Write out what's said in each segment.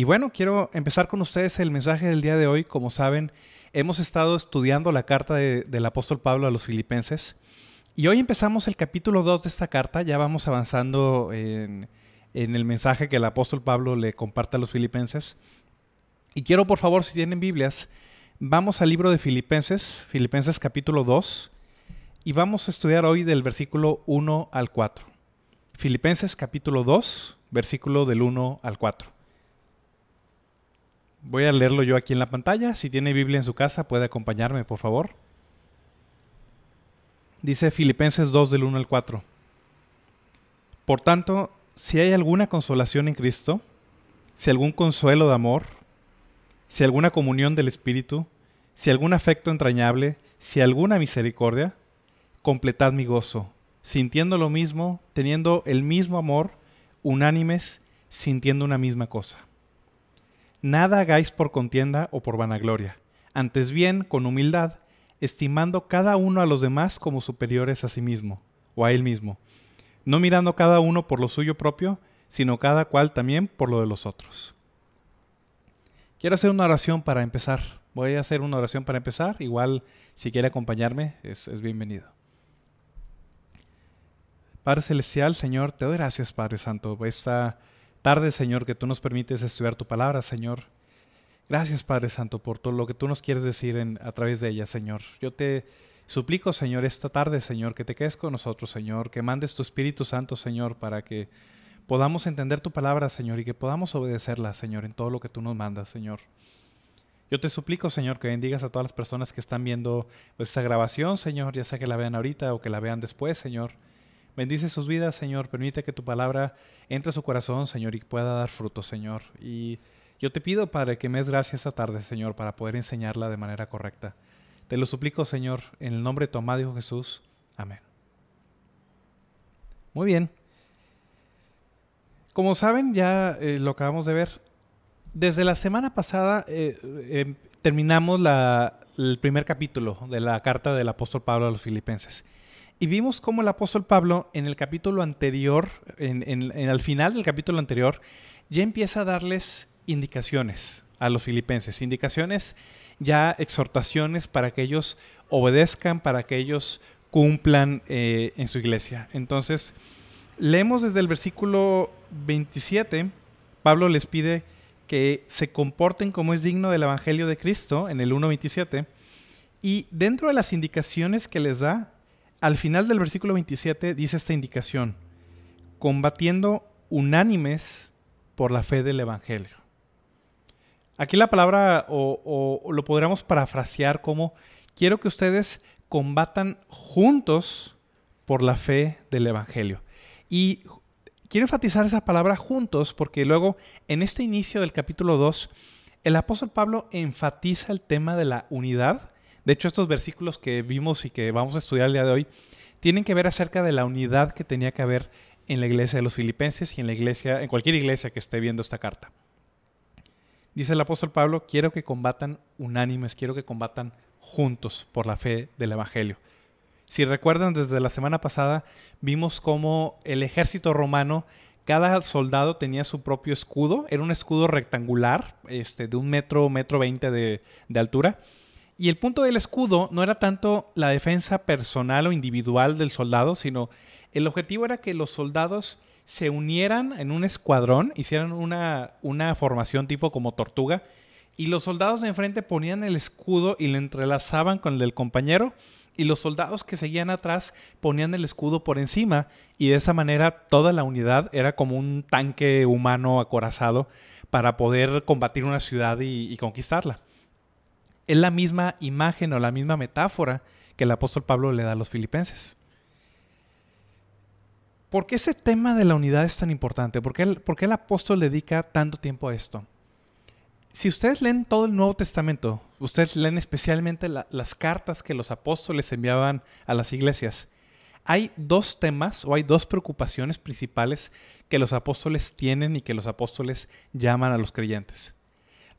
Y bueno, quiero empezar con ustedes el mensaje del día de hoy. Como saben, hemos estado estudiando la carta del apóstol Pablo a los filipenses. Y hoy empezamos el capítulo 2 de esta carta. Ya vamos avanzando en, el mensaje que el apóstol Pablo le comparte a los filipenses. Y quiero, por favor, si tienen Biblias, vamos al libro de Filipenses, Filipenses capítulo 2, y vamos a estudiar hoy del versículo 1 al 4. Filipenses capítulo 2, versículo del 1 al 4. Voy a leerlo yo aquí en la pantalla. Si tiene Biblia en su casa, puede acompañarme, por favor. Dice Filipenses 2 del 1 al 4. Por tanto, si hay alguna consolación en Cristo, si algún consuelo de amor, si alguna comunión del Espíritu, si algún afecto entrañable, si alguna misericordia, completad mi gozo, sintiendo lo mismo, teniendo el mismo amor, unánimes, sintiendo una misma cosa. Nada hagáis por contienda o por vanagloria, antes bien con humildad, estimando cada uno a los demás como superiores a sí mismo, o a él mismo, no mirando cada uno por lo suyo propio, sino cada cual también por lo de los otros. Quiero hacer una oración para empezar. Voy a hacer una oración para empezar. Igual, si quiere acompañarme, es, bienvenido. Padre Celestial, Señor, te doy gracias, Padre Santo, esta tarde, Señor, que tú nos permites estudiar tu palabra, Señor. Gracias, Padre Santo, por todo lo que tú nos quieres decir en, a través de ella, Señor. Yo te suplico, Señor, esta tarde, Señor, que te quedes con nosotros, Señor, que mandes tu Espíritu Santo, Señor, para que podamos entender tu palabra, Señor, y que podamos obedecerla, Señor, en todo lo que tú nos mandas, Señor. Yo te suplico, Señor, que bendigas a todas las personas que están viendo esta grabación, Señor, ya sea que la vean ahorita o que la vean después, Señor. Bendice sus vidas, Señor. Permite que tu palabra entre a su corazón, Señor, y pueda dar fruto, Señor. Y yo te pido, Padre, que me des gracia esta tarde, Señor, para poder enseñarla de manera correcta. Te lo suplico, Señor, en el nombre de tu amado Hijo Jesús. Amén. Muy bien. Como saben, ya eh, lo acabamos de ver. Desde la semana pasada eh, eh, terminamos el primer capítulo de la carta del apóstol Pablo a los filipenses. Y vimos cómo el apóstol Pablo en el capítulo anterior, en, en, al final del capítulo anterior, ya empieza a darles indicaciones a los filipenses, indicaciones ya exhortaciones para que ellos obedezcan, para que ellos cumplan eh, en su iglesia. Entonces, leemos desde el versículo 27, Pablo les pide que se comporten como es digno del Evangelio de Cristo, en el 1.27, y dentro de las indicaciones que les da, al final del versículo 27 dice esta indicación, combatiendo unánimes por la fe del Evangelio. Aquí la palabra o, lo podríamos parafrasear como quiero que ustedes combatan juntos por la fe del Evangelio. Y quiero enfatizar esa palabra juntos porque luego en este inicio del capítulo 2 el apóstol Pablo enfatiza el tema de la unidad de hecho, estos versículos que vimos y que vamos a estudiar el día de hoy tienen que ver acerca de la unidad que tenía que haber en la iglesia de los filipenses y en la iglesia, en cualquier iglesia que esté viendo esta carta. Dice el apóstol Pablo, quiero que combatan unánimes, quiero que combatan juntos por la fe del Evangelio. Si recuerdan, desde la semana pasada vimos cómo el ejército romano, cada soldado tenía su propio escudo, era un escudo rectangular, este, de un metro, metro veinte de, de altura, y el punto del escudo no era tanto la defensa personal o individual del soldado, sino el objetivo era que los soldados se unieran en un escuadrón, hicieran una, una formación tipo como tortuga, y los soldados de enfrente ponían el escudo y lo entrelazaban con el del compañero, y los soldados que seguían atrás ponían el escudo por encima, y de esa manera toda la unidad era como un tanque humano acorazado para poder combatir una ciudad y conquistarla es la misma imagen o la misma metáfora que el apóstol Pablo le da a los filipenses. ¿Por qué ese tema de la unidad es tan importante? ¿Por qué el, apóstol dedica tanto tiempo a esto? Si ustedes leen todo el Nuevo Testamento, ustedes leen especialmente la- las cartas que los apóstoles enviaban a las iglesias, hay dos temas o hay dos preocupaciones principales que los apóstoles tienen y que los apóstoles llaman a los creyentes.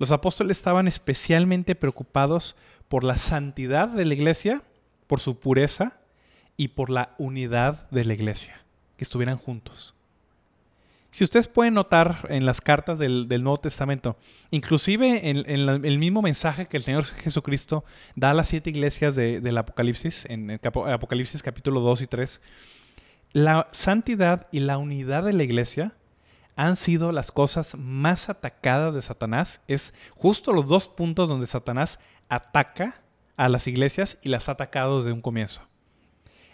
Los apóstoles estaban especialmente preocupados por la santidad de la iglesia, por su pureza y por la unidad de la iglesia, que estuvieran juntos. Si ustedes pueden notar en las cartas del, Nuevo Testamento, inclusive en, el mismo mensaje que el Señor Jesucristo da a las siete iglesias de- del Apocalipsis, en el Apocalipsis capítulo 2 y 3, la santidad y la unidad de la iglesia han sido las cosas más atacadas de Satanás. Es justo los dos puntos donde Satanás ataca a las iglesias y las ha atacado desde un comienzo.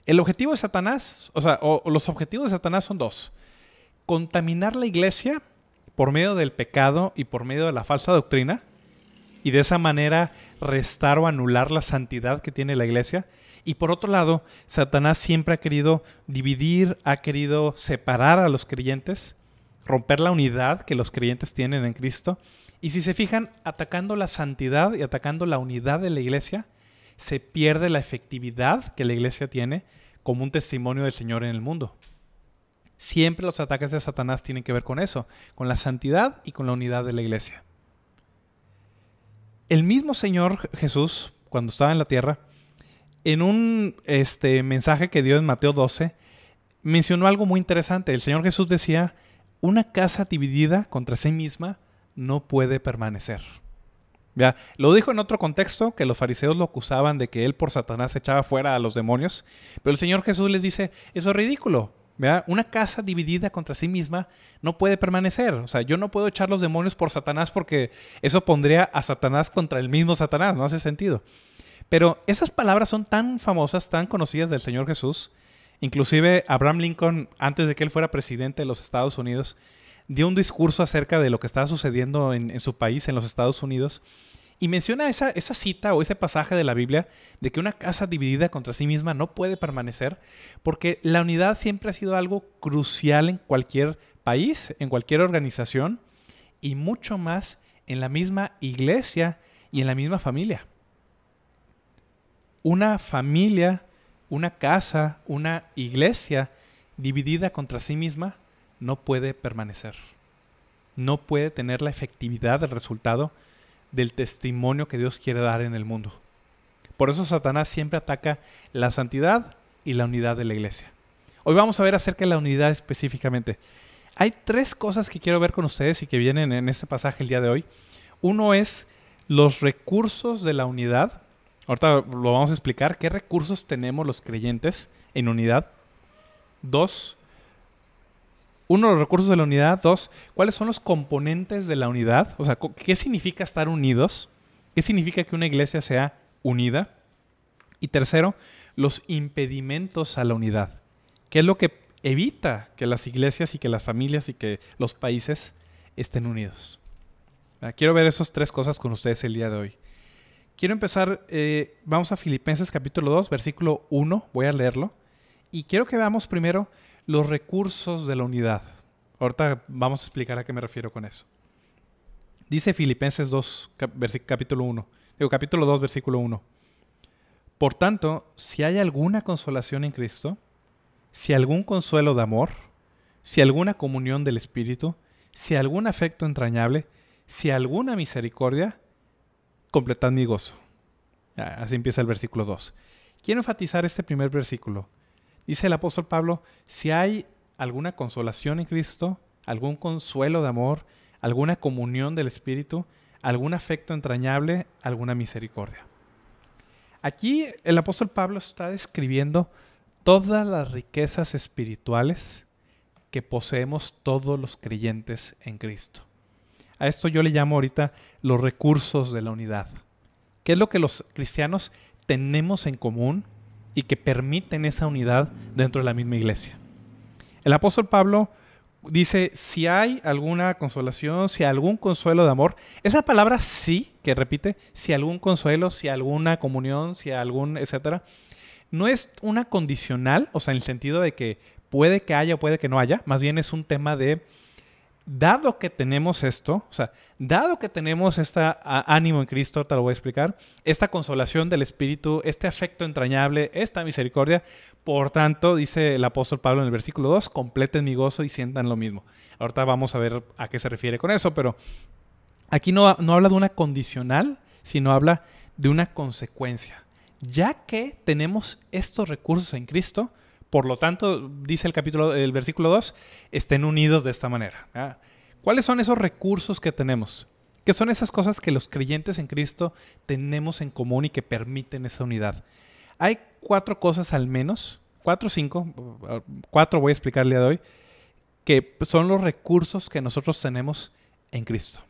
El objetivo de Satanás, o sea, o- los objetivos de Satanás son dos. Contaminar la iglesia por medio del pecado y por medio de la falsa doctrina y de esa manera restar o anular la santidad que tiene la iglesia. Y por otro lado, Satanás siempre ha querido dividir, ha querido separar a los creyentes, romper la unidad que los creyentes tienen en Cristo. Y si se fijan, atacando la santidad y atacando la unidad de la iglesia, se pierde la efectividad que la iglesia tiene como un testimonio del Señor en el mundo. Siempre los ataques de Satanás tienen que ver con eso, con la santidad y con la unidad de la iglesia. El mismo Señor Jesús, cuando estaba en la tierra, en un este, mensaje que dio en Mateo 12, mencionó algo muy interesante. El Señor Jesús decía, una casa dividida contra sí misma no puede permanecer. ¿Ya? Lo dijo en otro contexto, que los fariseos lo acusaban de que él por Satanás echaba fuera a los demonios, pero el Señor Jesús les dice, eso es ridículo. ¿verdad? Una casa dividida contra sí misma no puede permanecer. O sea, yo no puedo echar los demonios por Satanás porque eso pondría a Satanás contra el mismo Satanás, no hace sentido. Pero esas palabras son tan famosas, tan conocidas del Señor Jesús. Inclusive Abraham Lincoln, antes de que él fuera presidente de los Estados Unidos, dio un discurso acerca de lo que estaba sucediendo en, su país, en los Estados Unidos, y menciona esa, esa cita o ese pasaje de la Biblia de que una casa dividida contra sí misma no puede permanecer, porque la unidad siempre ha sido algo crucial en cualquier país, en cualquier organización, y mucho más en la misma iglesia y en la misma familia. Una familia, una casa, una iglesia dividida contra sí misma no puede permanecer. No puede tener la efectividad del resultado del testimonio que Dios quiere dar en el mundo. Por eso Satanás siempre ataca la santidad y la unidad de la iglesia. Hoy vamos a ver acerca de la unidad específicamente. Hay tres cosas que quiero ver con ustedes y que vienen en este pasaje el día de hoy. Uno es los recursos de la unidad. Ahorita lo vamos a explicar. ¿Qué recursos tenemos los creyentes en unidad? Dos, uno, los recursos de la unidad. Dos, ¿cuáles son los componentes de la unidad? O sea, ¿qué significa estar unidos? ¿Qué significa que una iglesia sea unida? Y tercero, los impedimentos a la unidad. ¿Qué es lo que evita que las iglesias y que las familias y que los países estén unidos? Quiero ver esas tres cosas con ustedes el día de hoy. Quiero empezar, eh, vamos a Filipenses capítulo 2, versículo 1, voy a leerlo. Y quiero que veamos primero los recursos de la unidad. Ahorita vamos a explicar a qué me refiero con eso. Dice Filipenses 2, cap capítulo 1. Digo, capítulo 2, versículo 1. Por tanto, si hay alguna consolación en Cristo, si algún consuelo de amor, si alguna comunión del Espíritu, si algún afecto entrañable, si alguna misericordia, completad mi gozo. Así empieza el versículo 2. Quiero enfatizar este primer versículo. Dice el apóstol Pablo, si hay alguna consolación en Cristo, algún consuelo de amor, alguna comunión del Espíritu, algún afecto entrañable, alguna misericordia. Aquí el apóstol Pablo está describiendo todas las riquezas espirituales que poseemos todos los creyentes en Cristo. A esto yo le llamo ahorita los recursos de la unidad. ¿Qué es lo que los cristianos tenemos en común y que permiten esa unidad dentro de la misma iglesia? El apóstol Pablo dice, si hay alguna consolación, si hay algún consuelo de amor, esa palabra sí, que repite, si algún consuelo, si alguna comunión, si algún, etcétera, no es una condicional, o sea, en el sentido de que Puede que haya o puede que no haya. Más bien es un tema de, dado que tenemos esto, o sea, dado que tenemos este ánimo en Cristo, te lo voy a explicar, esta consolación del Espíritu, este afecto entrañable, esta misericordia, por tanto, dice el apóstol Pablo en el versículo 2, completen mi gozo y sientan lo mismo. Ahorita vamos a ver a qué se refiere con eso, pero aquí no, no habla de una condicional, sino habla de una consecuencia. Ya que tenemos estos recursos en Cristo, por lo tanto, dice el capítulo, el versículo 2, estén unidos de esta manera. ¿Cuáles son esos recursos que tenemos? ¿Qué son esas cosas que los creyentes en Cristo tenemos en común y que permiten esa unidad? Hay cuatro cosas al menos, cuatro o cinco, cuatro voy a explicar el día de hoy, que son los recursos que nosotros tenemos en Cristo.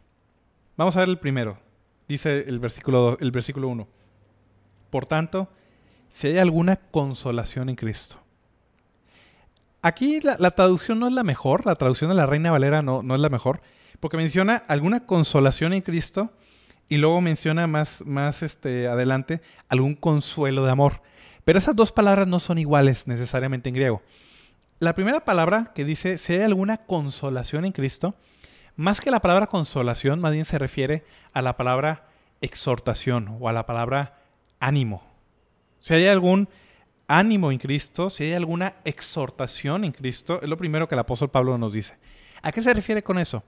Vamos a ver el primero. Dice el versículo, el versículo 1. Por tanto, si hay alguna consolación en Cristo. Aquí la, traducción no es la mejor, la traducción de la Reina Valera no, no es la mejor, porque menciona alguna consolación en Cristo y luego menciona más, más este, adelante algún consuelo de amor. Pero esas dos palabras no son iguales necesariamente en griego. La primera palabra que dice si hay alguna consolación en Cristo, más que la palabra consolación, más bien se refiere a la palabra exhortación o a la palabra ánimo. Si hay algún ánimo en Cristo, si hay alguna exhortación en Cristo, es lo primero que el apóstol Pablo nos dice. ¿A qué se refiere con eso?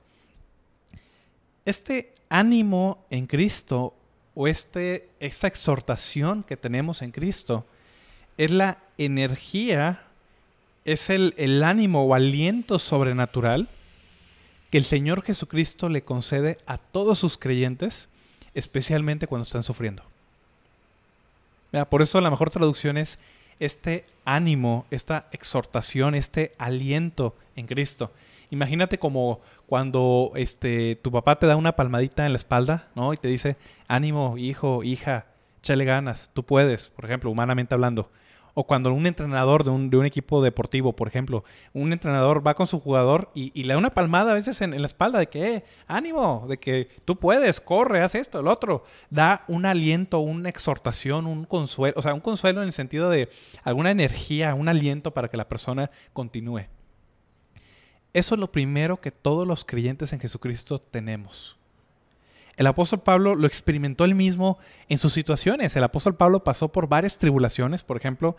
Este ánimo en Cristo o este, esta exhortación que tenemos en Cristo es la energía, es el, el ánimo o aliento sobrenatural que el Señor Jesucristo le concede a todos sus creyentes, especialmente cuando están sufriendo. Por eso la mejor traducción es este ánimo, esta exhortación, este aliento en Cristo. Imagínate como cuando este, tu papá te da una palmadita en la espalda, ¿no? Y te dice, ánimo, hijo, hija, échale ganas, tú puedes, por ejemplo, humanamente hablando. O cuando un entrenador de un, equipo deportivo, por ejemplo, un entrenador va con su jugador y, le da una palmada a veces en, la espalda de que, eh, ánimo, de que tú puedes, corre, haz esto, el otro. Da un aliento, una exhortación, un consuelo, o sea, un consuelo en el sentido de alguna energía, un aliento para que la persona continúe. Eso es lo primero que todos los creyentes en Jesucristo tenemos. El apóstol Pablo lo experimentó él mismo en sus situaciones. El apóstol Pablo pasó por varias tribulaciones. Por ejemplo,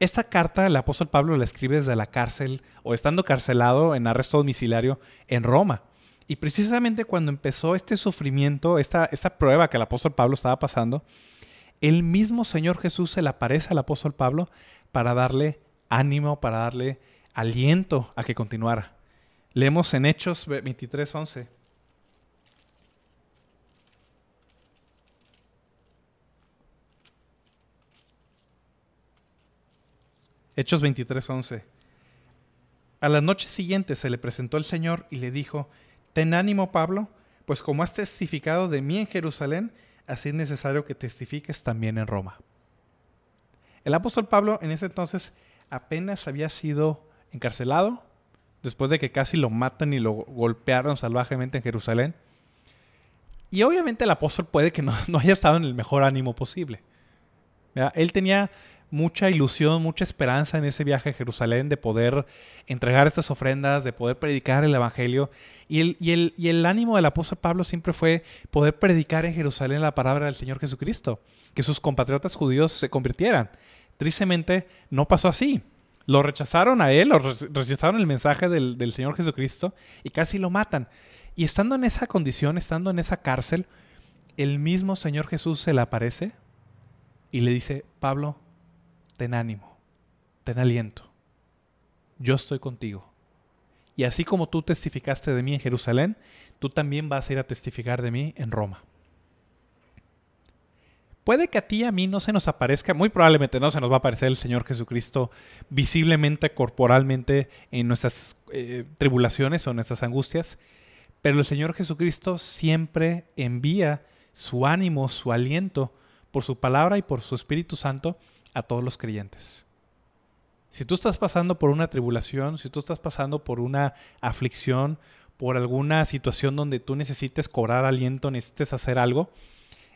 esta carta el apóstol Pablo la escribe desde la cárcel o estando carcelado en arresto domiciliario en Roma. Y precisamente cuando empezó este sufrimiento, esta, esta prueba que el apóstol Pablo estaba pasando, el mismo Señor Jesús se le aparece al apóstol Pablo para darle ánimo, para darle aliento a que continuara. Leemos en Hechos 23, 11. Hechos 23:11. A la noche siguiente se le presentó el Señor y le dijo, Ten ánimo, Pablo, pues como has testificado de mí en Jerusalén, así es necesario que testifiques también en Roma. El apóstol Pablo en ese entonces apenas había sido encarcelado, después de que casi lo matan y lo golpearon salvajemente en Jerusalén. Y obviamente el apóstol puede que no, haya estado en el mejor ánimo posible. Él tenía mucha ilusión, mucha esperanza en ese viaje a Jerusalén de poder entregar estas ofrendas, de poder predicar el Evangelio. Y el, y el, y el ánimo del apóstol Pablo siempre fue poder predicar en Jerusalén la palabra del Señor Jesucristo, que sus compatriotas judíos se convirtieran. Tristemente no pasó así. Lo rechazaron a él, lo rechazaron el mensaje del, del Señor Jesucristo y casi lo matan. Y estando en esa condición, estando en esa cárcel, el mismo Señor Jesús se le aparece y le dice, Pablo, ten ánimo, ten aliento. Yo estoy contigo. Y así como tú testificaste de mí en Jerusalén, tú también vas a ir a testificar de mí en Roma. Puede que a ti y a mí no se nos aparezca, muy probablemente no se nos va a aparecer el Señor Jesucristo visiblemente, corporalmente en nuestras eh, tribulaciones o nuestras angustias, pero el Señor Jesucristo siempre envía su ánimo, su aliento por su palabra y por su Espíritu Santo a todos los creyentes. Si tú estás pasando por una tribulación, si tú estás pasando por una aflicción, por alguna situación donde tú necesites cobrar aliento, necesites hacer algo,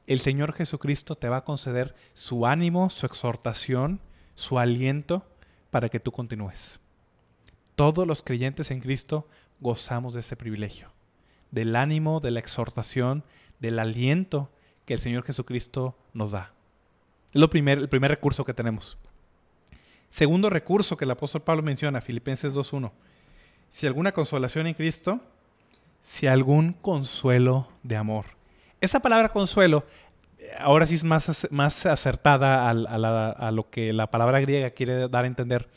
el Señor Jesucristo te va a conceder su ánimo, su exhortación, su aliento para que tú continúes. Todos los creyentes en Cristo gozamos de ese privilegio, del ánimo, de la exhortación, del aliento que el Señor Jesucristo nos da. Es lo primer, el primer recurso que tenemos. Segundo recurso que el apóstol Pablo menciona, Filipenses 2.1. Si alguna consolación en Cristo, si algún consuelo de amor. Esta palabra consuelo ahora sí es más, más acertada a, lo que la palabra griega quiere dar a entender.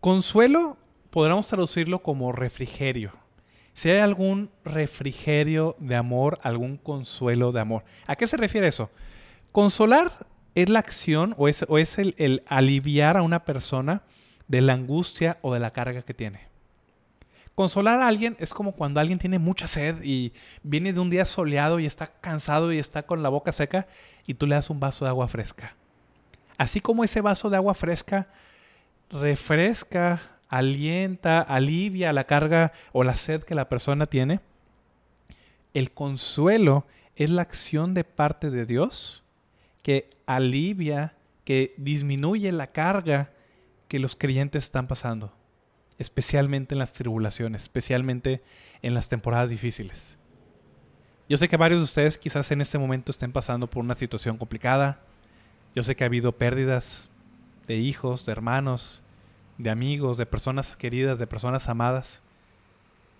Consuelo podríamos traducirlo como refrigerio. Si hay algún refrigerio de amor, algún consuelo de amor. ¿A qué se refiere eso? Consolar es la acción o es, el, el aliviar a una persona de la angustia o de la carga que tiene. Consolar a alguien es como cuando alguien tiene mucha sed y viene de un día soleado y está cansado y está con la boca seca y tú le das un vaso de agua fresca. Así como ese vaso de agua fresca refresca, alienta, alivia la carga o la sed que la persona tiene, el consuelo es la acción de parte de Dios que alivia, que disminuye la carga que los creyentes están pasando especialmente en las tribulaciones, especialmente en las temporadas difíciles. Yo sé que varios de ustedes quizás en este momento estén pasando por una situación complicada. Yo sé que ha habido pérdidas de hijos, de hermanos, de amigos, de personas queridas, de personas amadas.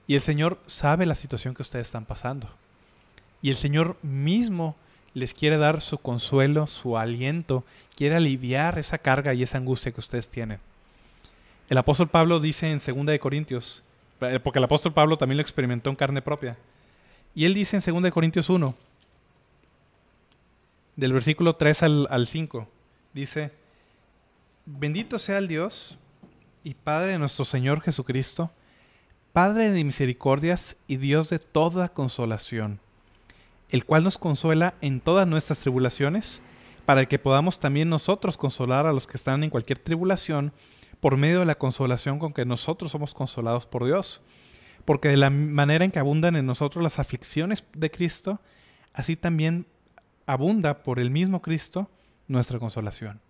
Y el Señor sabe la situación que ustedes están pasando. Y el Señor mismo les quiere dar su consuelo, su aliento, quiere aliviar esa carga y esa angustia que ustedes tienen. El apóstol Pablo dice en 2 de Corintios, eh, porque el apóstol Pablo también lo experimentó en carne propia. Y él dice en 2 de Corintios 1, del versículo 3 al, al 5, dice, bendito sea el Dios y Padre de nuestro Señor Jesucristo, Padre de misericordias y Dios de toda consolación, el cual nos consuela en todas nuestras tribulaciones, para que podamos también nosotros consolar a los que están en cualquier tribulación, por medio de la consolación con que nosotros somos consolados por Dios. Porque de la manera en que abundan en nosotros las aflicciones de Cristo, así también abunda por el mismo Cristo nuestra consolación.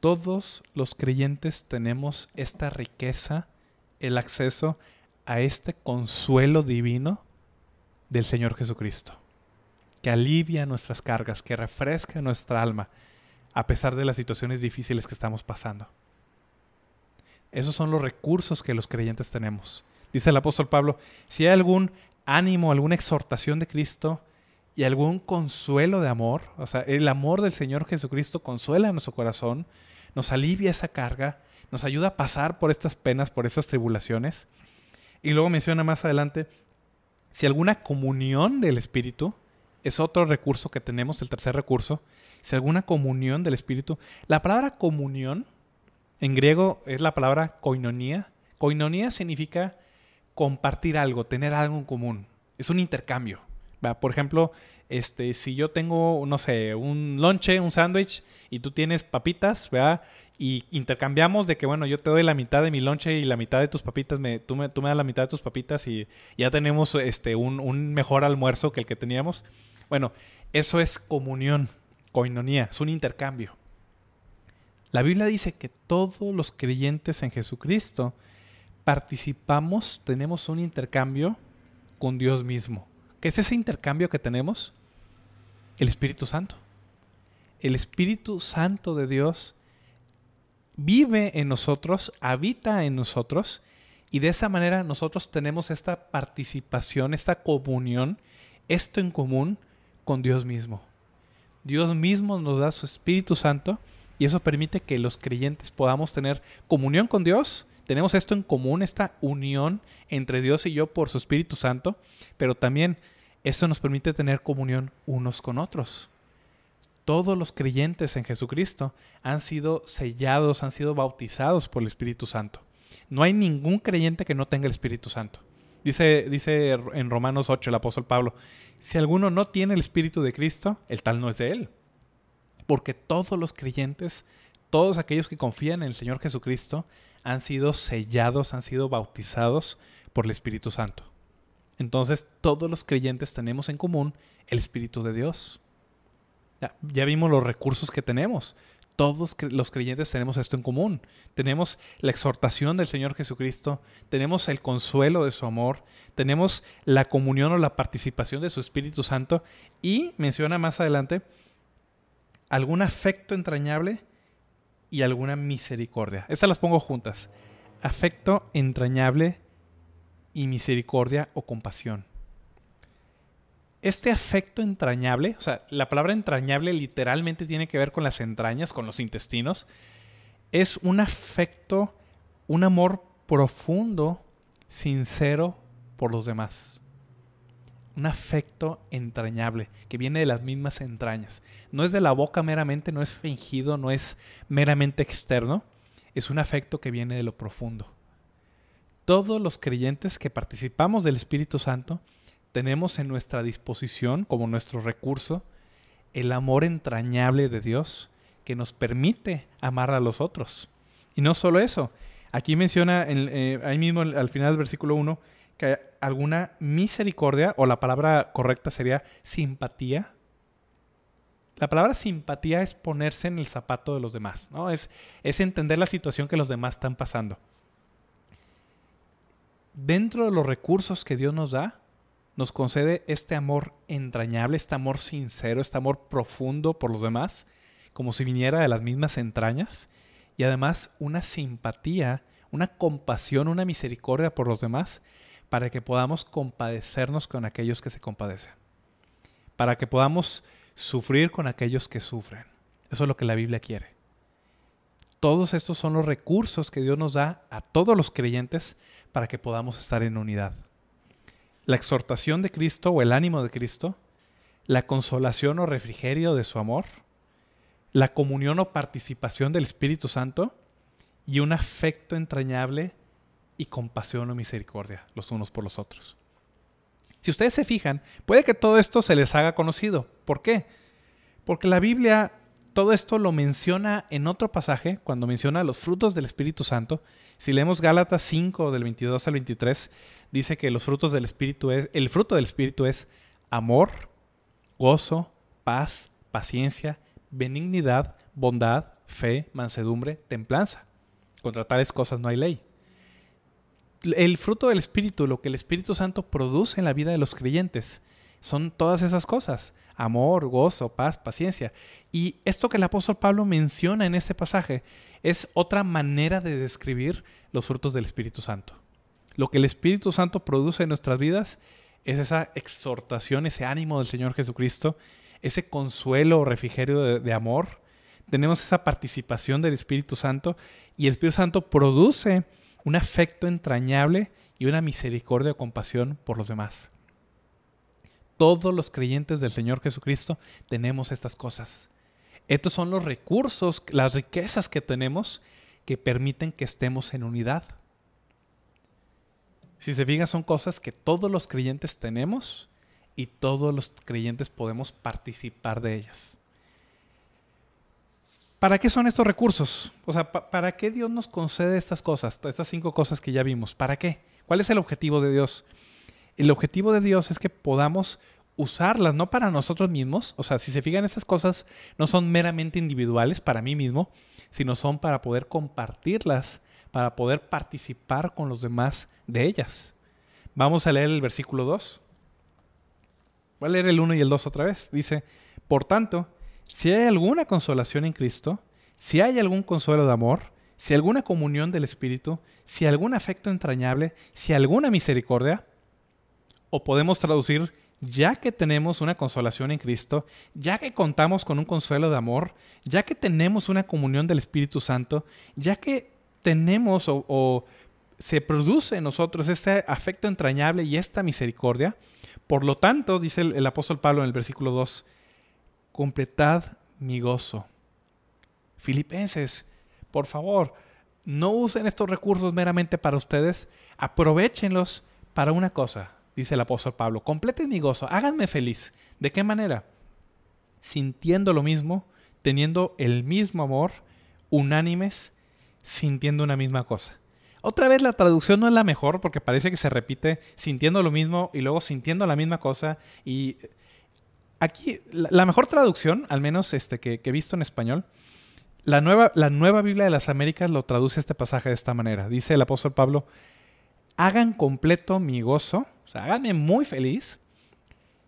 Todos los creyentes tenemos esta riqueza, el acceso a este consuelo divino del Señor Jesucristo, que alivia nuestras cargas, que refresca nuestra alma, a pesar de las situaciones difíciles que estamos pasando. Esos son los recursos que los creyentes tenemos. Dice el apóstol Pablo, si hay algún ánimo, alguna exhortación de Cristo y algún consuelo de amor, o sea, el amor del Señor Jesucristo consuela nuestro corazón, nos alivia esa carga, nos ayuda a pasar por estas penas, por estas tribulaciones. Y luego menciona más adelante, si alguna comunión del Espíritu, es otro recurso que tenemos, el tercer recurso, si alguna comunión del Espíritu. La palabra comunión en griego es la palabra koinonia. Koinonia significa compartir algo, tener algo en común. Es un intercambio. Por ejemplo, este, si yo tengo, no sé, un lonche, un sándwich, y tú tienes papitas, ¿verdad? Y intercambiamos de que, bueno, yo te doy la mitad de mi lonche y la mitad de tus papitas, me, tú, me, tú me das la mitad de tus papitas y ya tenemos este, un, un mejor almuerzo que el que teníamos. Bueno, eso es comunión coinonía, es un intercambio. La Biblia dice que todos los creyentes en Jesucristo participamos, tenemos un intercambio con Dios mismo. ¿Qué es ese intercambio que tenemos? El Espíritu Santo. El Espíritu Santo de Dios vive en nosotros, habita en nosotros, y de esa manera nosotros tenemos esta participación, esta comunión, esto en común con Dios mismo. Dios mismo nos da su Espíritu Santo y eso permite que los creyentes podamos tener comunión con Dios. Tenemos esto en común, esta unión entre Dios y yo por su Espíritu Santo, pero también eso nos permite tener comunión unos con otros. Todos los creyentes en Jesucristo han sido sellados, han sido bautizados por el Espíritu Santo. No hay ningún creyente que no tenga el Espíritu Santo. Dice, dice en Romanos 8 el apóstol Pablo, si alguno no tiene el Espíritu de Cristo, el tal no es de él. Porque todos los creyentes, todos aquellos que confían en el Señor Jesucristo, han sido sellados, han sido bautizados por el Espíritu Santo. Entonces todos los creyentes tenemos en común el Espíritu de Dios. Ya, vimos los recursos que tenemos. Todos los creyentes tenemos esto en común. Tenemos la exhortación del Señor Jesucristo, tenemos el consuelo de su amor, tenemos la comunión o la participación de su Espíritu Santo y menciona más adelante algún afecto entrañable y alguna misericordia. Estas las pongo juntas. Afecto entrañable y misericordia o compasión. Este afecto entrañable, o sea, la palabra entrañable literalmente tiene que ver con las entrañas, con los intestinos, es un afecto, un amor profundo, sincero por los demás. Un afecto entrañable que viene de las mismas entrañas. No es de la boca meramente, no es fingido, no es meramente externo, es un afecto que viene de lo profundo. Todos los creyentes que participamos del Espíritu Santo tenemos en nuestra disposición como nuestro recurso el amor entrañable de Dios que nos permite amar a los otros. Y no solo eso, aquí menciona eh, ahí mismo al final del versículo 1 que alguna misericordia, o la palabra correcta sería simpatía. La palabra simpatía es ponerse en el zapato de los demás, ¿no? Es, es entender la situación que los demás están pasando. Dentro de los recursos que Dios nos da, nos concede este amor entrañable, este amor sincero, este amor profundo por los demás, como si viniera de las mismas entrañas, y además una simpatía, una compasión, una misericordia por los demás, para que podamos compadecernos con aquellos que se compadecen, para que podamos sufrir con aquellos que sufren. Eso es lo que la Biblia quiere. Todos estos son los recursos que Dios nos da a todos los creyentes para que podamos estar en unidad la exhortación de Cristo o el ánimo de Cristo, la consolación o refrigerio de su amor, la comunión o participación del Espíritu Santo y un afecto entrañable y compasión o misericordia los unos por los otros. Si ustedes se fijan, puede que todo esto se les haga conocido. ¿Por qué? Porque la Biblia todo esto lo menciona en otro pasaje, cuando menciona los frutos del Espíritu Santo. Si leemos Gálatas 5 del 22 al 23, dice que los frutos del Espíritu es, el fruto del Espíritu es amor, gozo, paz, paciencia, benignidad, bondad, fe, mansedumbre, templanza. Contra tales cosas no hay ley. El fruto del Espíritu, lo que el Espíritu Santo produce en la vida de los creyentes, son todas esas cosas. Amor, gozo, paz, paciencia. Y esto que el apóstol Pablo menciona en este pasaje es otra manera de describir los frutos del Espíritu Santo. Lo que el Espíritu Santo produce en nuestras vidas es esa exhortación, ese ánimo del Señor Jesucristo, ese consuelo o refrigerio de, amor. Tenemos esa participación del Espíritu Santo y el Espíritu Santo produce un afecto entrañable y una misericordia o compasión por los demás. Todos los creyentes del Señor Jesucristo tenemos estas cosas. Estos son los recursos, las riquezas que tenemos que permiten que estemos en unidad. Si se fijan, son cosas que todos los creyentes tenemos y todos los creyentes podemos participar de ellas. ¿Para qué son estos recursos? O sea, ¿para qué Dios nos concede estas cosas, estas cinco cosas que ya vimos? ¿Para qué? ¿Cuál es el objetivo de Dios? El objetivo de Dios es que podamos usarlas, no para nosotros mismos. O sea, si se fijan, estas cosas no son meramente individuales para mí mismo, sino son para poder compartirlas para poder participar con los demás de ellas. Vamos a leer el versículo 2. Voy a leer el 1 y el 2 otra vez. Dice, por tanto, si hay alguna consolación en Cristo, si hay algún consuelo de amor, si alguna comunión del Espíritu, si algún afecto entrañable, si alguna misericordia, o podemos traducir, ya que tenemos una consolación en Cristo, ya que contamos con un consuelo de amor, ya que tenemos una comunión del Espíritu Santo, ya que tenemos o, se produce en nosotros este afecto entrañable y esta misericordia. Por lo tanto, dice el, apóstol Pablo en el versículo 2, completad mi gozo. Filipenses, por favor, no usen estos recursos meramente para ustedes, aprovechenlos para una cosa, dice el apóstol Pablo, completen mi gozo, háganme feliz. ¿De qué manera? Sintiendo lo mismo, teniendo el mismo amor, unánimes, sintiendo una misma cosa. Otra vez la traducción no es la mejor porque parece que se repite sintiendo lo mismo y luego sintiendo la misma cosa. Y aquí la, mejor traducción, al menos este, que, he visto en español, La nueva, la nueva Biblia de las Américas lo traduce este pasaje de esta manera. Dice el apóstol Pablo, hagan completo mi gozo, o sea, háganme muy feliz,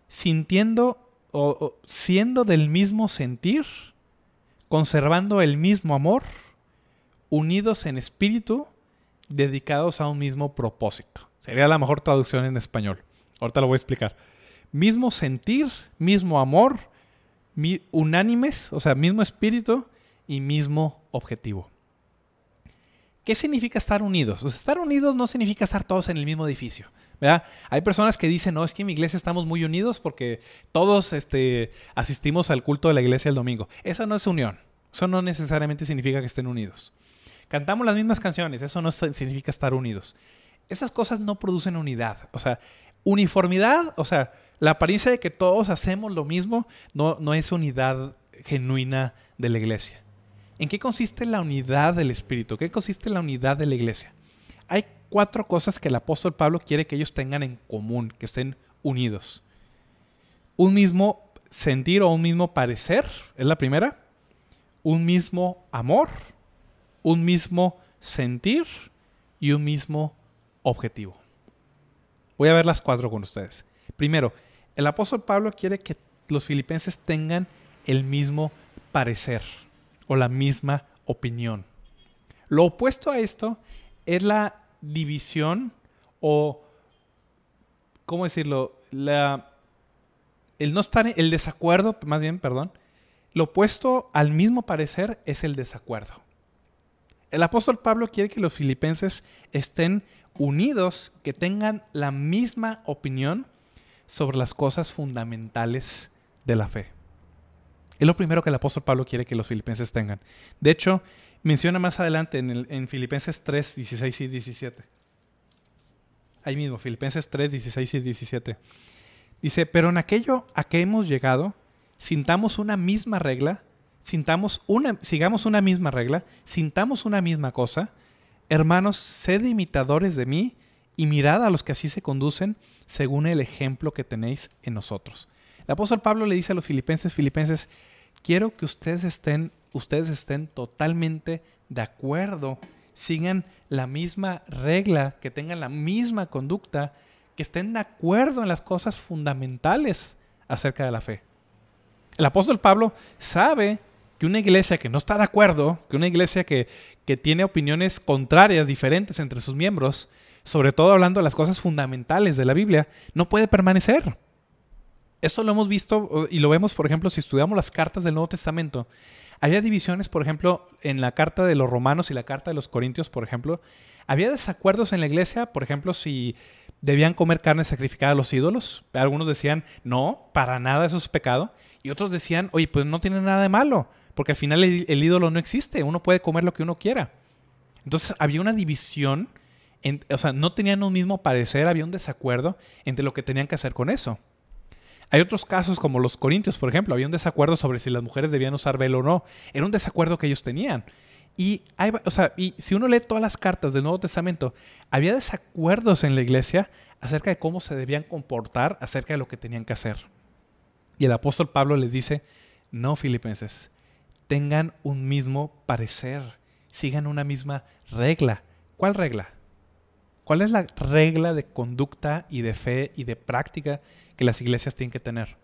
sintiendo o, siendo del mismo sentir, conservando el mismo amor, unidos en espíritu, dedicados a un mismo propósito. Sería la mejor traducción en español. Ahorita lo voy a explicar. Mismo sentir, mismo amor, unánimes, o sea, mismo espíritu y mismo objetivo. ¿Qué significa estar unidos? estar unidos no significa estar todos en el mismo edificio. ¿verdad? Hay personas que dicen, no, es que en mi iglesia estamos muy unidos porque todos este, asistimos al culto de la iglesia el domingo. Eso no es unión. Eso no necesariamente significa que estén unidos. Cantamos las mismas canciones. Eso no significa estar unidos. Esas cosas no producen unidad. O sea, uniformidad, o sea, la apariencia de que todos hacemos lo mismo no, no es unidad genuina de la iglesia. ¿En qué consiste la unidad del Espíritu? ¿Qué consiste la unidad de la iglesia? Hay cuatro cosas que el apóstol Pablo quiere que ellos tengan en común, que estén unidos. Un mismo sentir o un mismo parecer, es la primera. Un mismo amor, un mismo sentir y un mismo objetivo. Voy a ver las cuatro con ustedes. Primero, el apóstol Pablo quiere que los filipenses tengan el mismo parecer o la misma opinión. Lo opuesto a esto es la división o, ¿cómo decirlo? El no estar, el desacuerdo, más bien, perdón. Lo opuesto al mismo parecer es el desacuerdo. El apóstol Pablo quiere que los filipenses estén unidos, que tengan la misma opinión sobre las cosas fundamentales de la fe. Es lo primero que el apóstol Pablo quiere que los filipenses tengan. De hecho, menciona más adelante en, en Filipenses 3, 16 y 17. Ahí mismo, Filipenses 3, 16 y 17. Dice, pero en aquello a que hemos llegado, sintamos una misma regla, sintamos una, sigamos una misma regla, sintamos una misma cosa. Hermanos, sed imitadores de mí y mirad a los que así se conducen según el ejemplo que tenéis en nosotros. El apóstol Pablo le dice a los filipenses, filipenses, quiero que ustedes estén, ustedes estén totalmente de acuerdo, sigan la misma regla, que tengan la misma conducta, que estén de acuerdo en las cosas fundamentales acerca de la fe. El apóstol Pablo sabe que una iglesia que no está de acuerdo, que una iglesia que, que tiene opiniones contrarias, diferentes entre sus miembros, sobre todo hablando de las cosas fundamentales de la Biblia, no puede permanecer. Eso lo hemos visto y lo vemos, por ejemplo, si estudiamos las cartas del Nuevo Testamento. Había divisiones, por ejemplo, en la carta de los romanos y la carta de los corintios, por ejemplo. Había desacuerdos en la iglesia, por ejemplo, si debían comer carne sacrificada a los ídolos. Algunos decían, no, para nada eso es pecado. Y otros decían, oye, pues no tiene nada de malo, porque al final el, ídolo no existe, uno puede comer lo que uno quiera. Entonces había una división, o sea, no tenían un mismo parecer, había un desacuerdo entre lo que tenían que hacer con eso. Hay otros casos como los corintios, por ejemplo, había un desacuerdo sobre si las mujeres debían usar velo o no. Era un desacuerdo que ellos tenían. Y, o sea, y si uno lee todas las cartas del Nuevo Testamento, había desacuerdos en la iglesia acerca de cómo se debían comportar, acerca de lo que tenían que hacer. Y el apóstol Pablo les dice, no, filipenses, tengan un mismo parecer, sigan una misma regla. ¿Cuál regla? ¿Cuál es la regla de conducta y de fe y de práctica que las iglesias tienen que tener?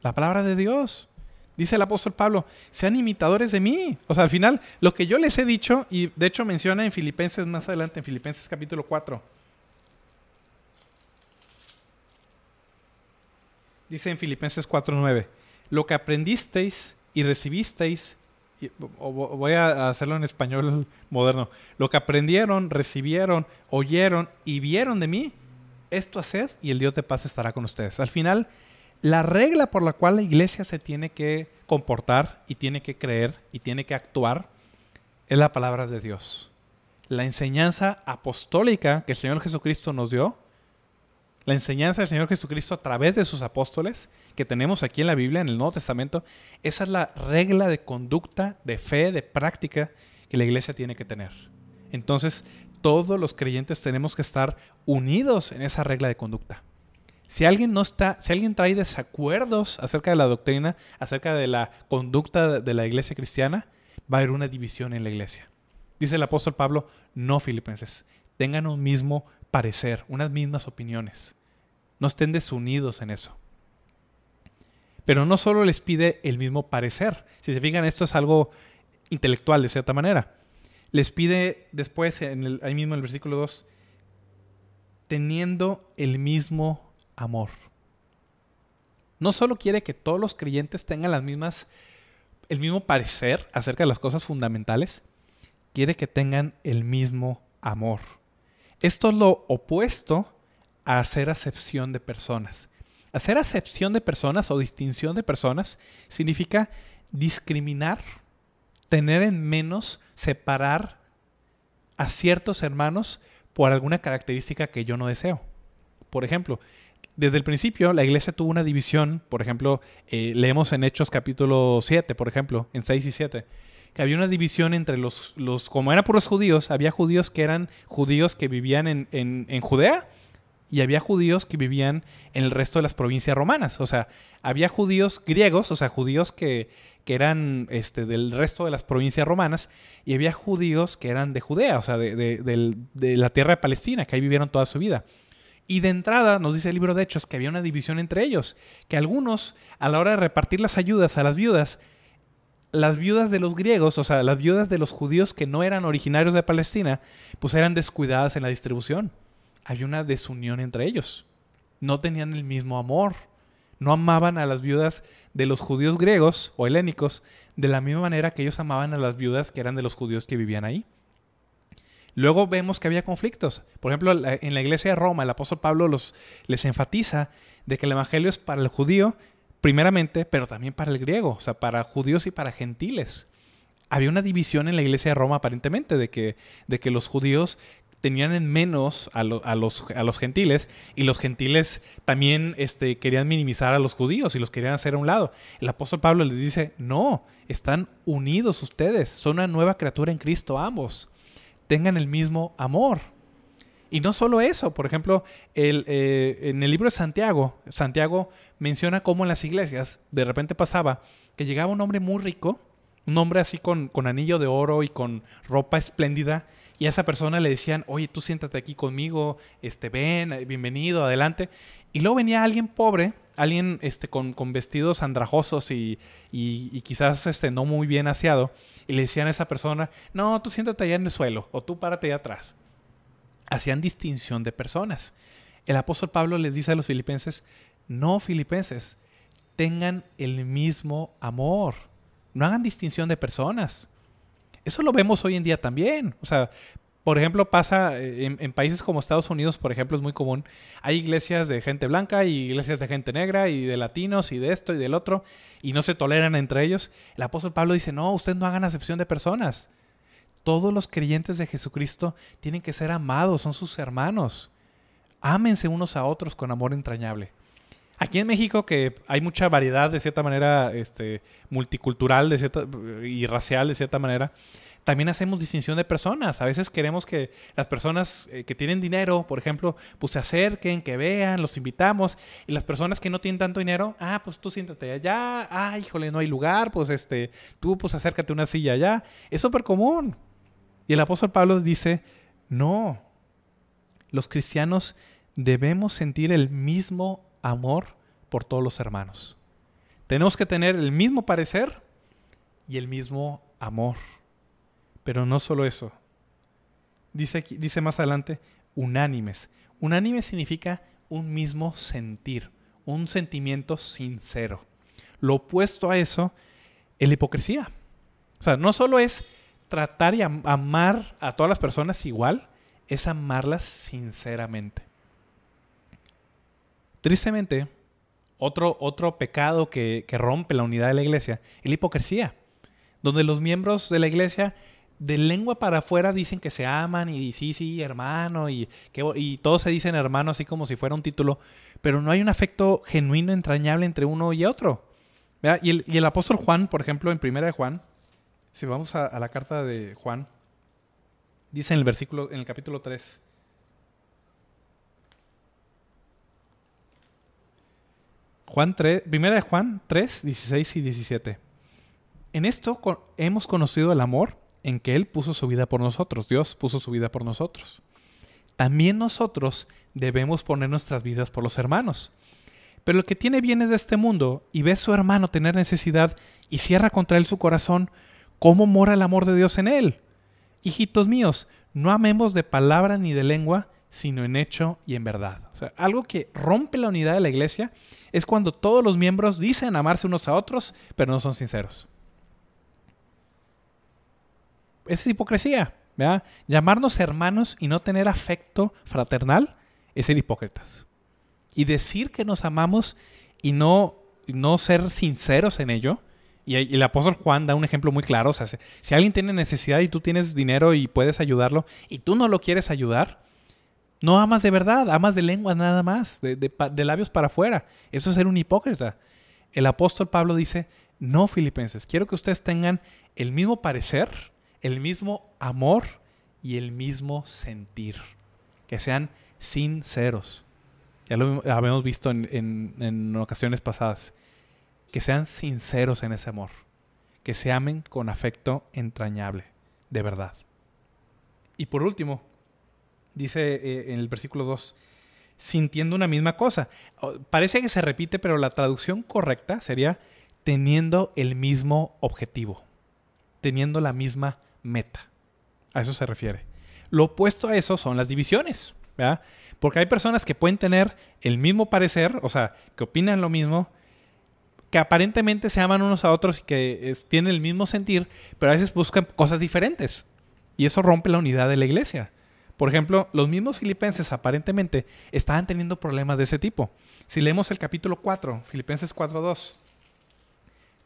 La palabra de Dios. Dice el apóstol Pablo, sean imitadores de mí. O sea, al final, lo que yo les he dicho, y de hecho menciona en Filipenses más adelante, en Filipenses capítulo 4. Dice en Filipenses 4.9, lo que aprendisteis y recibisteis voy a hacerlo en español moderno, lo que aprendieron, recibieron, oyeron y vieron de mí, esto haced y el Dios de paz estará con ustedes. Al final, la regla por la cual la iglesia se tiene que comportar y tiene que creer y tiene que actuar es la palabra de Dios. La enseñanza apostólica que el Señor Jesucristo nos dio la enseñanza del Señor Jesucristo a través de sus apóstoles que tenemos aquí en la Biblia, en el Nuevo Testamento, esa es la regla de conducta, de fe, de práctica que la iglesia tiene que tener. Entonces, todos los creyentes tenemos que estar unidos en esa regla de conducta. Si alguien no está, si alguien trae desacuerdos acerca de la doctrina, acerca de la conducta de la iglesia cristiana, va a haber una división en la iglesia. Dice el apóstol Pablo, no filipenses, tengan un mismo parecer, unas mismas opiniones. No estén desunidos en eso. Pero no solo les pide el mismo parecer. Si se fijan, esto es algo intelectual de cierta manera. Les pide después, en el, ahí mismo en el versículo 2, teniendo el mismo amor. No solo quiere que todos los creyentes tengan las mismas, el mismo parecer acerca de las cosas fundamentales, quiere que tengan el mismo amor. Esto es lo opuesto a hacer acepción de personas. Hacer acepción de personas o distinción de personas significa discriminar, tener en menos, separar a ciertos hermanos por alguna característica que yo no deseo. Por ejemplo, desde el principio la iglesia tuvo una división, por ejemplo, eh, leemos en Hechos capítulo 7, por ejemplo, en 6 y 7, que había una división entre los, los como eran puros judíos, había judíos que eran judíos que vivían en, en, Judea y había judíos que vivían en el resto de las provincias romanas. O sea, había judíos griegos, o sea, judíos que, que eran este, del resto de las provincias romanas, y había judíos que eran de Judea, o sea, de, de, de, la tierra de Palestina, que ahí vivieron toda su vida. Y de entrada nos dice el libro de Hechos que había una división entre ellos, que algunos, a la hora de repartir las ayudas a las viudas, las viudas de los griegos, o sea, las viudas de los judíos que no eran originarios de Palestina, pues eran descuidadas en la distribución. Había una desunión entre ellos. No tenían el mismo amor. No amaban a las viudas de los judíos griegos o helénicos de la misma manera que ellos amaban a las viudas que eran de los judíos que vivían ahí. Luego vemos que había conflictos. Por ejemplo, en la iglesia de Roma, el apóstol Pablo los, les enfatiza de que el evangelio es para el judío primeramente, pero también para el griego, o sea, para judíos y para gentiles. Había una división en la iglesia de Roma aparentemente de que, de que los judíos tenían en menos a, los, a los gentiles y los gentiles también este, querían minimizar a los judíos y los querían hacer a un lado. El apóstol Pablo les dice, no, están unidos ustedes, son una nueva criatura en Cristo ambos, tengan el mismo amor. Y no solo eso, por ejemplo, el, eh, en el libro de Santiago, Santiago menciona cómo en las iglesias de repente pasaba que llegaba un hombre muy rico, un hombre así con, con anillo de oro y con ropa espléndida, y a esa persona le decían, oye, tú siéntate aquí conmigo, este, ven, bienvenido, adelante. Y luego venía alguien pobre, alguien este, con, con vestidos andrajosos y, y, quizás este, no muy bien aseado, y le decían a esa persona, no, tú siéntate allá en el suelo, o tú párate allá atrás hacían distinción de personas. El apóstol Pablo les dice a los filipenses, no filipenses, tengan el mismo amor, no hagan distinción de personas. Eso lo vemos hoy en día también. O sea, por ejemplo, pasa eh, en, países como Estados Unidos, por ejemplo, es muy común. Hay iglesias de gente blanca y iglesias de gente negra y de latinos y de esto y del otro, y no se toleran entre ellos. El apóstol Pablo dice, no, ustedes no hagan acepción de personas todos los creyentes de Jesucristo tienen que ser amados, son sus hermanos. Ámense unos a otros con amor entrañable. Aquí en México, que hay mucha variedad de cierta manera, este, multicultural de cierta, y racial de cierta manera, también hacemos distinción de personas. A veces queremos que las personas eh, que tienen dinero, por ejemplo, pues se acerquen, que vean, los invitamos. Y las personas que no tienen tanto dinero, ah, pues tú siéntate allá, ah, híjole, no hay lugar, pues este, tú pues acércate una silla allá. Es súper común. Y el apóstol Pablo dice, no, los cristianos debemos sentir el mismo amor por todos los hermanos. Tenemos que tener el mismo parecer y el mismo amor. Pero no solo eso. Dice, dice más adelante, unánimes. Unánime significa un mismo sentir, un sentimiento sincero. Lo opuesto a eso es la hipocresía. O sea, no solo es tratar y amar a todas las personas igual es amarlas sinceramente. Tristemente, otro, otro pecado que, rompe la unidad de la iglesia es la hipocresía, donde los miembros de la iglesia de lengua para afuera dicen que se aman y sí, sí, hermano, y, que, y todos se dicen hermano así como si fuera un título, pero no hay un afecto genuino, entrañable entre uno y otro. Y el, y el apóstol Juan, por ejemplo, en Primera de Juan, si vamos a, la carta de Juan, dice en el versículo, en el capítulo 3. Juan 3, primera de Juan 3, 16 y 17. En esto hemos conocido el amor en que Él puso su vida por nosotros, Dios puso su vida por nosotros. También nosotros debemos poner nuestras vidas por los hermanos. Pero el que tiene bienes de este mundo y ve a su hermano tener necesidad y cierra contra él su corazón, ¿cómo mora el amor de Dios en él? Hijitos míos, no amemos de palabra ni de lengua, sino en hecho y en verdad. O sea, algo que rompe la unidad de la iglesia es cuando todos los miembros dicen amarse unos a otros, pero no son sinceros. Esa es hipocresía. ¿verdad? Llamarnos hermanos y no tener afecto fraternal es ser hipócritas. Y decir que nos amamos y no, no ser sinceros en ello. Y, el apóstol Juan da un ejemplo muy claro. O sea, si, alguien tiene necesidad y tú tienes dinero y puedes ayudarlo y tú no lo quieres ayudar, no amas de verdad, amas de lengua nada más, de, labios para afuera. Eso es ser un hipócrita. El apóstol Pablo dice, no, filipenses, quiero que ustedes tengan el mismo parecer, el mismo amor y el mismo sentir. Que sean sinceros. Ya lo habíamos visto en, ocasiones pasadas. Que sean sinceros en ese amor. Que se amen con afecto entrañable, de verdad. Y por último, dice eh, en el versículo 2, sintiendo una misma cosa. Parece que se repite, pero la traducción correcta sería teniendo el mismo objetivo, teniendo la misma meta. A eso se refiere. Lo opuesto a eso son las divisiones, ¿verdad? Porque hay personas que pueden tener el mismo parecer, o sea, que opinan lo mismo, que aparentemente se aman unos a otros y que tienen el mismo sentir, pero a veces buscan cosas diferentes. Y eso rompe la unidad de la iglesia. Por ejemplo, los mismos filipenses aparentemente estaban teniendo problemas de ese tipo. Si leemos el capítulo 4, Filipenses 4.2,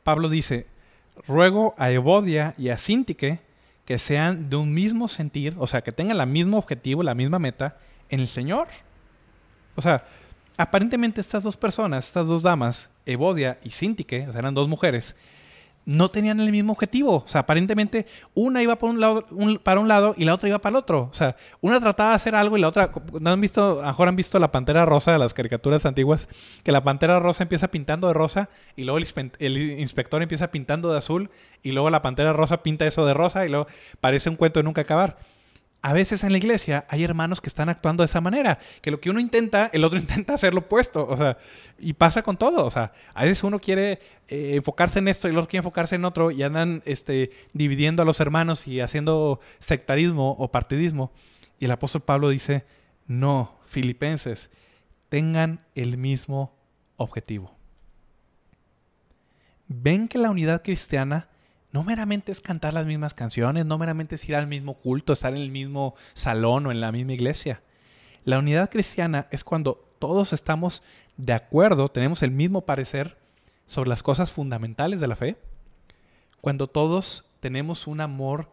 Pablo dice, ruego a Evodia y a Sintique que sean de un mismo sentir, o sea, que tengan el mismo objetivo, la misma meta en el Señor. O sea, aparentemente estas dos personas, estas dos damas, Evodia y Sintique, o sea, eran dos mujeres, no tenían el mismo objetivo. O sea, aparentemente una iba por un lado, para un lado y la otra iba para el otro. O sea, una trataba de hacer algo y la otra. ¿No han visto, mejor han visto la pantera rosa de las caricaturas antiguas? Que la pantera rosa empieza pintando de rosa y luego el, inspector empieza pintando de azul y luego la pantera rosa pinta eso de rosa y luego parece un cuento de nunca acabar a veces en la iglesia hay hermanos que están actuando de esa manera, que lo que uno intenta, el otro intenta hacer lo opuesto, o sea, y pasa con todo, o sea, a veces uno quiere eh, enfocarse en esto y el otro quiere enfocarse en otro y andan este, dividiendo a los hermanos y haciendo sectarismo o partidismo. Y el apóstol Pablo dice, no, filipenses, tengan el mismo objetivo. Ven que la unidad cristiana no meramente es cantar las mismas canciones, no meramente es ir al mismo culto, estar en el mismo salón o en la misma iglesia. La unidad cristiana es cuando todos estamos de acuerdo, tenemos el mismo parecer sobre las cosas fundamentales de la fe, cuando todos tenemos un amor,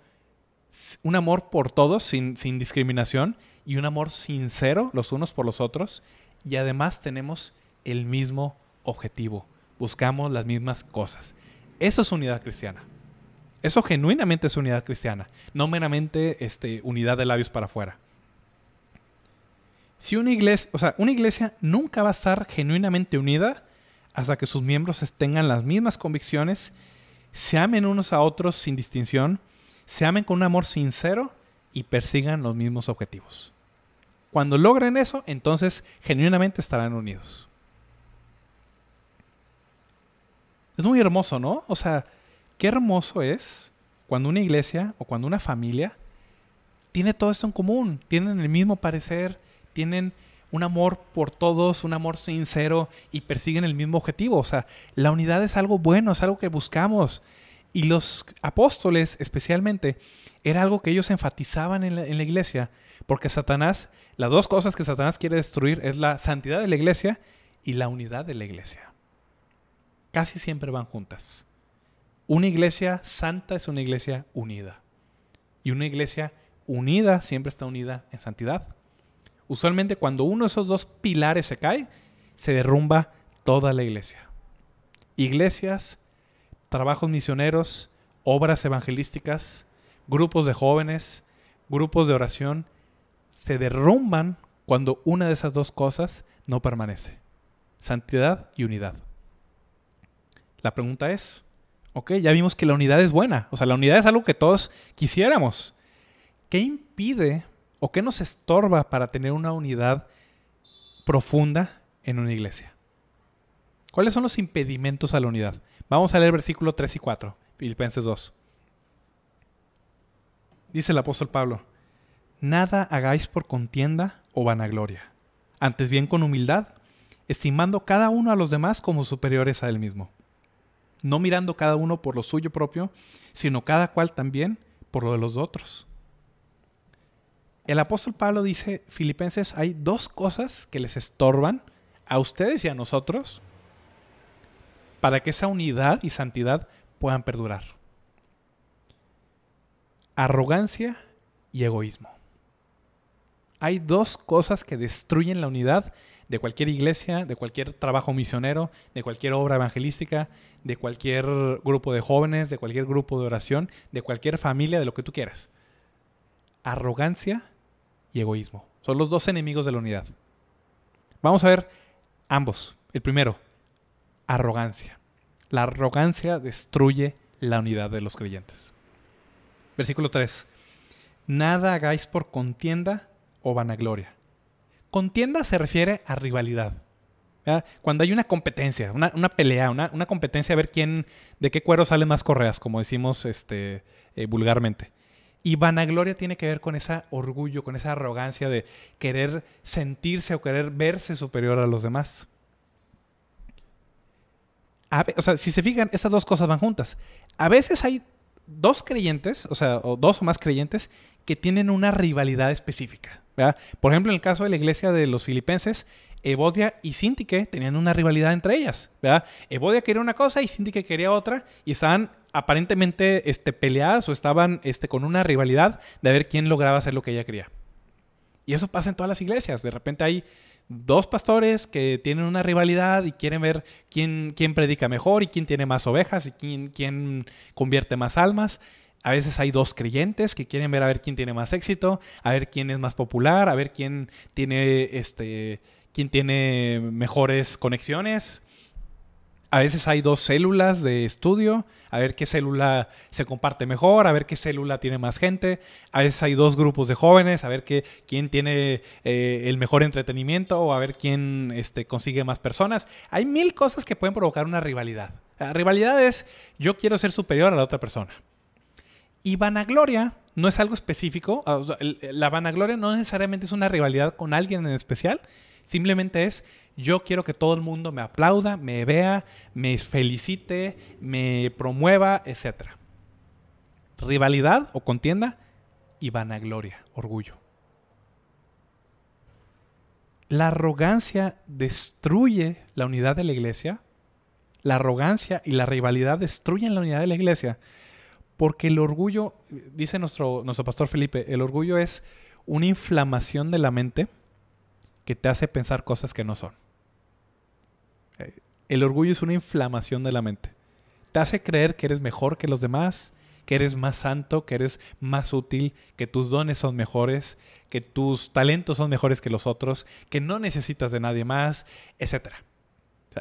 un amor por todos sin, sin discriminación y un amor sincero los unos por los otros, y además tenemos el mismo objetivo, buscamos las mismas cosas. Eso es unidad cristiana. Eso genuinamente es unidad cristiana, no meramente este, unidad de labios para afuera. Si una iglesia, o sea, una iglesia nunca va a estar genuinamente unida hasta que sus miembros tengan las mismas convicciones, se amen unos a otros sin distinción, se amen con un amor sincero y persigan los mismos objetivos. Cuando logren eso, entonces genuinamente estarán unidos. Es muy hermoso, ¿no? O sea, Qué hermoso es cuando una iglesia o cuando una familia tiene todo esto en común, tienen el mismo parecer, tienen un amor por todos, un amor sincero y persiguen el mismo objetivo. O sea, la unidad es algo bueno, es algo que buscamos. Y los apóstoles especialmente, era algo que ellos enfatizaban en la, en la iglesia, porque Satanás, las dos cosas que Satanás quiere destruir es la santidad de la iglesia y la unidad de la iglesia. Casi siempre van juntas. Una iglesia santa es una iglesia unida. Y una iglesia unida siempre está unida en santidad. Usualmente cuando uno de esos dos pilares se cae, se derrumba toda la iglesia. Iglesias, trabajos misioneros, obras evangelísticas, grupos de jóvenes, grupos de oración, se derrumban cuando una de esas dos cosas no permanece. Santidad y unidad. La pregunta es, Ok, ya vimos que la unidad es buena. O sea, la unidad es algo que todos quisiéramos. ¿Qué impide o qué nos estorba para tener una unidad profunda en una iglesia? ¿Cuáles son los impedimentos a la unidad? Vamos a leer versículo 3 y 4, Filipenses 2. Dice el apóstol Pablo, nada hagáis por contienda o vanagloria, antes bien con humildad, estimando cada uno a los demás como superiores a él mismo, no mirando cada uno por lo suyo propio, sino cada cual también por lo de los otros. El apóstol Pablo dice, Filipenses, hay dos cosas que les estorban a ustedes y a nosotros para que esa unidad y santidad puedan perdurar. Arrogancia y egoísmo. Hay dos cosas que destruyen la unidad de cualquier iglesia, de cualquier trabajo misionero, de cualquier obra evangelística, de cualquier grupo de jóvenes, de cualquier grupo de oración, de cualquier familia, de lo que tú quieras. Arrogancia y egoísmo. Son los dos enemigos de la unidad. Vamos a ver ambos. El primero, arrogancia. La arrogancia destruye la unidad de los creyentes. Versículo 3. Nada hagáis por contienda o vanagloria. Contienda se refiere a rivalidad. Cuando hay una competencia, una, pelea, una, competencia a ver quién, de qué cuero sale más correas, como decimos este, eh, vulgarmente. Y vanagloria tiene que ver con ese orgullo, con esa arrogancia de querer sentirse o querer verse superior a los demás o sea, si se fijan, estas dos cosas van juntas. A veces hay dos creyentes, o sea, dos o más creyentes, que tienen una rivalidad específica. Por ejemplo, en el caso de la iglesia de los filipenses, Evodia y Sintique tenían una rivalidad entre ellas. Evodia quería una cosa y Sintique quería otra, y estaban aparentemente este, peleadas o estaban este, con una rivalidad de ver quién lograba hacer lo que ella quería. Y eso pasa en todas las iglesias. De repente hay dos pastores que tienen una rivalidad y quieren ver quién, quién predica mejor y quién tiene más ovejas y quién, quién convierte más almas. A veces hay dos creyentes que quieren ver a ver quién tiene más éxito, a ver quién es más popular, a ver quién tiene este quién tiene mejores conexiones. A veces hay dos células de estudio, a ver qué célula se comparte mejor, a ver qué célula tiene más gente. A veces hay dos grupos de jóvenes, a ver qué, quién tiene eh, el mejor entretenimiento o a ver quién este, consigue más personas. Hay mil cosas que pueden provocar una rivalidad. La rivalidad es yo quiero ser superior a la otra persona. Y vanagloria no es algo específico. La vanagloria no necesariamente es una rivalidad con alguien en especial. Simplemente es yo quiero que todo el mundo me aplauda, me vea, me felicite, me promueva, etc. Rivalidad o contienda y vanagloria, orgullo. La arrogancia destruye la unidad de la iglesia. La arrogancia y la rivalidad destruyen la unidad de la iglesia. Porque el orgullo, dice nuestro, nuestro pastor Felipe, el orgullo es una inflamación de la mente que te hace pensar cosas que no son. El orgullo es una inflamación de la mente. Te hace creer que eres mejor que los demás, que eres más santo, que eres más útil, que tus dones son mejores, que tus talentos son mejores que los otros, que no necesitas de nadie más, etc.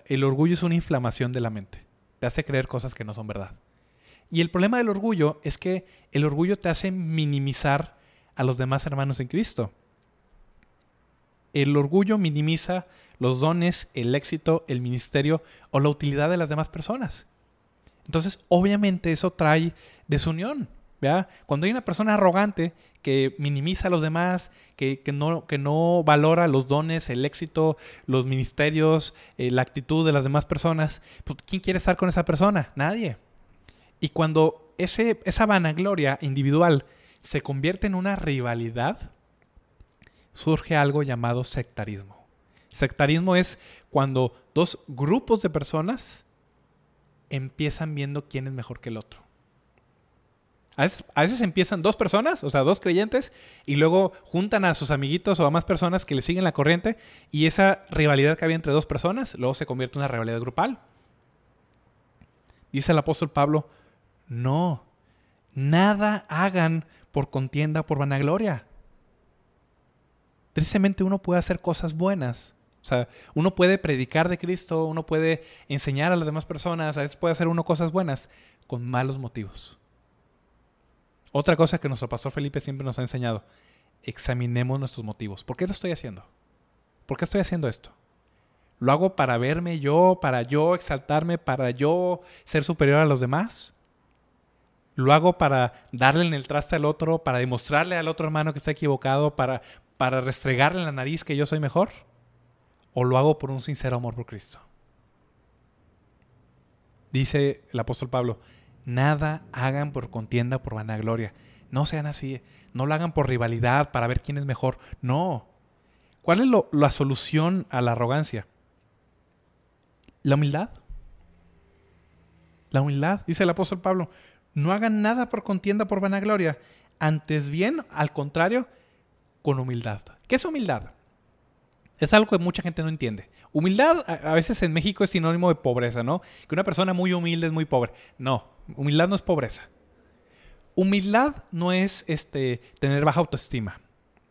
el orgullo es una inflamación de la mente. Te hace creer cosas que no son verdad. Y el problema del orgullo es que el orgullo te hace minimizar a los demás hermanos en Cristo. El orgullo minimiza los dones, el éxito, el ministerio o la utilidad de las demás personas. Entonces, obviamente eso trae desunión. Cuando hay una persona arrogante que minimiza a los demás, que, no, que no, valora los dones, el éxito, los ministerios, eh, la actitud de las demás personas, pues, ¿quién quiere estar con esa persona? Nadie. Y cuando ese, esa vanagloria individual se convierte en una rivalidad, surge algo llamado sectarismo. Sectarismo es cuando dos grupos de personas empiezan viendo quién es mejor que el otro. A veces, empiezan dos personas, o sea, dos creyentes, y luego juntan a sus amiguitos o a más personas que le siguen la corriente, y esa rivalidad que había entre dos personas, luego se convierte en una rivalidad grupal. Dice el apóstol Pablo, no, nada hagan por contienda, por vanagloria. Tristemente uno puede hacer cosas buenas o sea, uno puede predicar de Cristo, uno puede enseñar a las demás personas, a veces puede hacer uno cosas buenas con malos motivos. Otra cosa que nuestro pastor Felipe siempre nos ha enseñado, examinemos nuestros motivos. ¿Por qué lo estoy haciendo? ¿Por qué estoy haciendo esto? ¿Lo hago para verme yo, para yo exaltarme, para yo ser superior a los demás? ¿Lo hago para darle en el traste al otro, para demostrarle al otro hermano que está equivocado, para, para restregarle en la nariz que yo soy mejor? ¿O lo hago por un sincero amor por Cristo? Dice el apóstol Pablo, nada hagan por contienda, por vanagloria. No sean así, no lo hagan por rivalidad, para ver quién es mejor. No. ¿Cuál es la solución a la arrogancia? La humildad. La humildad, dice el apóstol Pablo, no hagan nada por contienda, por vanagloria. Antes bien, al contrario, con humildad. ¿Qué es humildad? Es algo que mucha gente no entiende. Humildad a, veces en México es sinónimo de pobreza, ¿no? Que una persona muy humilde es muy pobre. No, humildad no es pobreza. Humildad no es este, tener baja autoestima.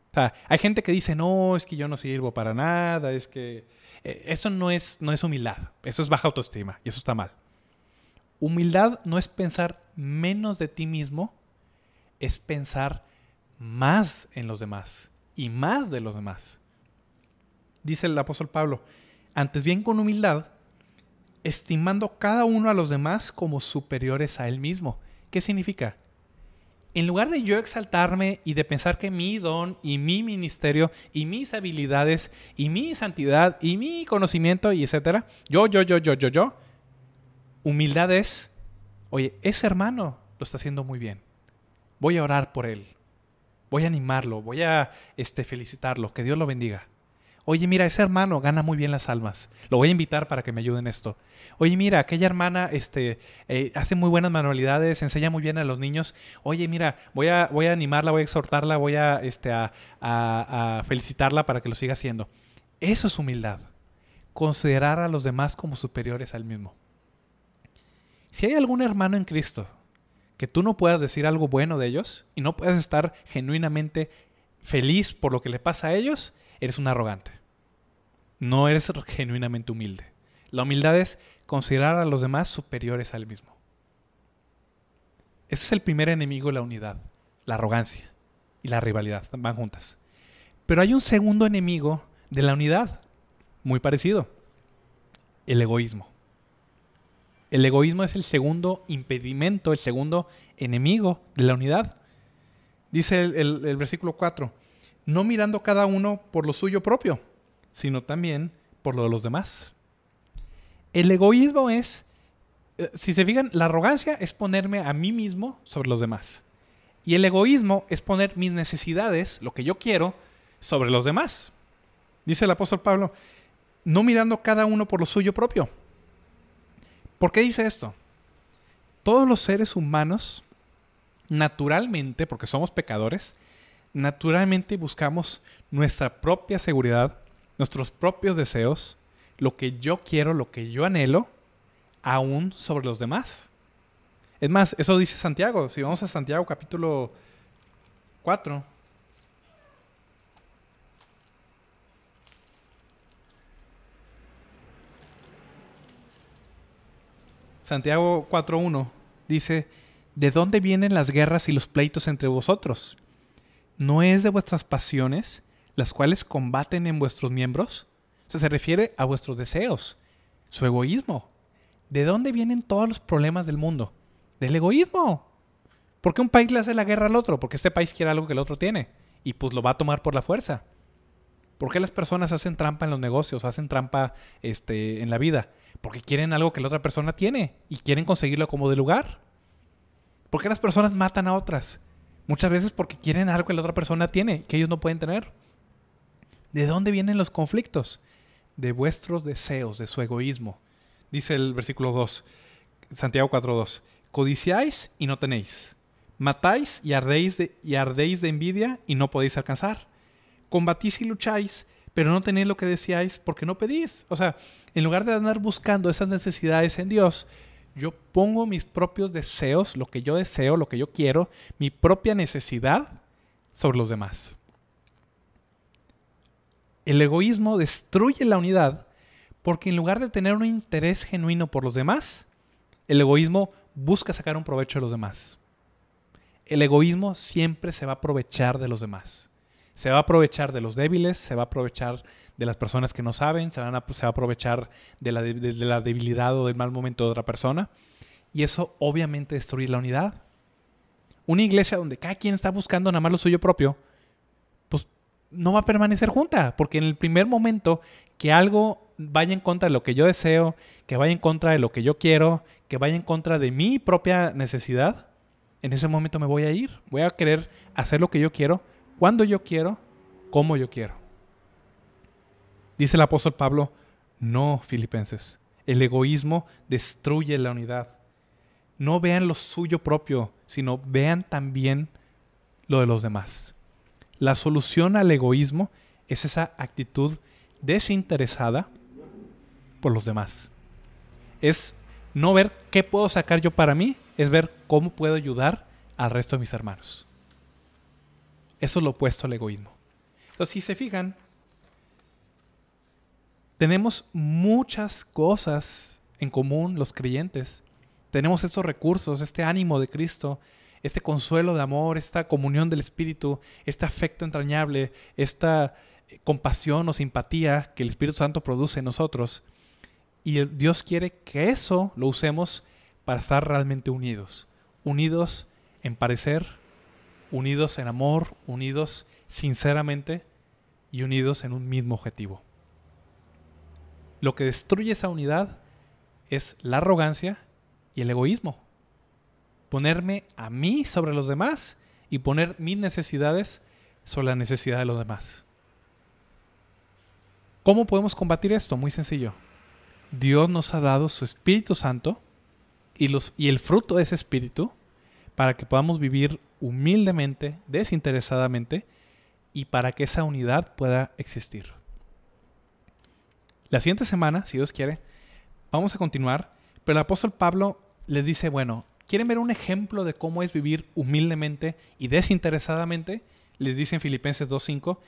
O sea, hay gente que dice, no, es que yo no sirvo para nada, es que... Eh, eso no es, no es humildad, eso es baja autoestima y eso está mal. Humildad no es pensar menos de ti mismo, es pensar más en los demás y más de los demás dice el apóstol Pablo, antes bien con humildad, estimando cada uno a los demás como superiores a él mismo. ¿Qué significa? En lugar de yo exaltarme y de pensar que mi don y mi ministerio y mis habilidades y mi santidad y mi conocimiento y etcétera, yo, yo, yo, yo, yo, yo, humildad es, oye, ese hermano lo está haciendo muy bien. Voy a orar por él. Voy a animarlo, voy a este, felicitarlo, que Dios lo bendiga. Oye, mira, ese hermano gana muy bien las almas. Lo voy a invitar para que me ayude en esto. Oye, mira, aquella hermana este, eh, hace muy buenas manualidades, enseña muy bien a los niños. Oye, mira, voy a, voy a animarla, voy a exhortarla, voy a, este, a, a felicitarla para que lo siga haciendo. Eso es humildad. Considerar a los demás como superiores al mismo. Si hay algún hermano en Cristo que tú no puedas decir algo bueno de ellos y no puedas estar genuinamente feliz por lo que le pasa a ellos, eres un arrogante. No eres genuinamente humilde. La humildad es considerar a los demás superiores al mismo. Ese es el primer enemigo de la unidad, la arrogancia y la rivalidad. Van juntas. Pero hay un segundo enemigo de la unidad, muy parecido, el egoísmo. El egoísmo es el segundo impedimento, el segundo enemigo de la unidad. Dice el, versículo 4 no mirando cada uno por lo suyo propio, sino también por lo de los demás. El egoísmo es, eh, si se fijan, la arrogancia es ponerme a mí mismo sobre los demás. Y el egoísmo es poner mis necesidades, lo que yo quiero, sobre los demás. Dice el apóstol Pablo, no mirando cada uno por lo suyo propio. ¿Por qué dice esto? Todos los seres humanos, naturalmente, porque somos pecadores, naturalmente buscamos nuestra propia seguridad, nuestros propios deseos, lo que yo quiero, lo que yo anhelo, aún sobre los demás. Es más, eso dice Santiago. Si vamos a Santiago capítulo 4. Santiago 4.1 dice, ¿de dónde vienen las guerras y los pleitos entre vosotros? no es de vuestras pasiones, las cuales combaten en vuestros miembros. Se refiere a vuestros deseos, su egoísmo. ¿De dónde vienen todos los problemas del mundo? Del egoísmo. ¿Por qué un país le hace la guerra al otro? Porque este país quiere algo que el otro tiene. Y pues lo va a tomar por la fuerza. ¿Por qué las personas hacen trampa en los negocios, hacen trampa este, en la vida? Porque quieren algo que la otra persona tiene y quieren conseguirlo como de lugar. ¿Por qué las personas matan a otras? Muchas veces porque quieren algo que la otra persona tiene, que ellos no pueden tener. ¿De dónde vienen los conflictos? De vuestros deseos, de su egoísmo. Dice el versículo 2, Santiago 4.2. Codiciáis y no tenéis. Matáis y ardéis, y ardéis de envidia y no podéis alcanzar. Combatís y lucháis, pero no tenéis lo que deseáis porque no pedís. O sea, en lugar de andar buscando esas necesidades en Dios, yo pongo mis propios deseos, lo que yo deseo, lo que yo quiero, mi propia necesidad sobre los demás. El egoísmo destruye la unidad porque en lugar de tener un interés genuino por los demás, el egoísmo busca sacar un provecho de los demás. El egoísmo siempre se va a aprovechar de los demás. Se va a aprovechar de los débiles, se va a aprovechar de las personas que no saben, se, van a, se va a aprovechar de la, de la debilidad o del mal momento de otra persona. Y eso obviamente destruye la unidad. Una iglesia donde cada quien está buscando nada más lo suyo propio, pues no va a permanecer junta, porque en el primer momento que algo vaya en contra de lo que yo deseo, que vaya en contra de lo que yo quiero, que vaya en contra de mi propia necesidad, en ese momento me voy a ir. Voy a querer hacer lo que yo quiero, cuando yo quiero, como yo quiero. Dice el apóstol Pablo, no, filipenses, el egoísmo destruye la unidad. No vean lo suyo propio, sino vean también lo de los demás. La solución al egoísmo es esa actitud desinteresada por los demás. Es no ver qué puedo sacar yo para mí, es ver cómo puedo ayudar al resto de mis hermanos. Eso es lo opuesto al egoísmo. Entonces, si se fijan, tenemos muchas cosas en común los creyentes. Tenemos estos recursos, este ánimo de Cristo, este consuelo de amor, esta comunión del Espíritu, este afecto entrañable, esta compasión o simpatía que el Espíritu Santo produce en nosotros. Y Dios quiere que eso lo usemos para estar realmente unidos. Unidos en parecer, unidos en amor, unidos sinceramente y unidos en un mismo objetivo. Lo que destruye esa unidad es la arrogancia y el egoísmo. Ponerme a mí sobre los demás y poner mis necesidades sobre la necesidad de los demás. ¿Cómo podemos combatir esto? Muy sencillo. Dios nos ha dado su Espíritu Santo y, y el fruto de ese Espíritu para que podamos vivir humildemente, desinteresadamente y para que esa unidad pueda existir. La siguiente semana, si Dios quiere, vamos a continuar, pero el apóstol Pablo les dice, bueno, ¿quieren ver un ejemplo de cómo es vivir humildemente y desinteresadamente? Les dice en Filipenses 2.5,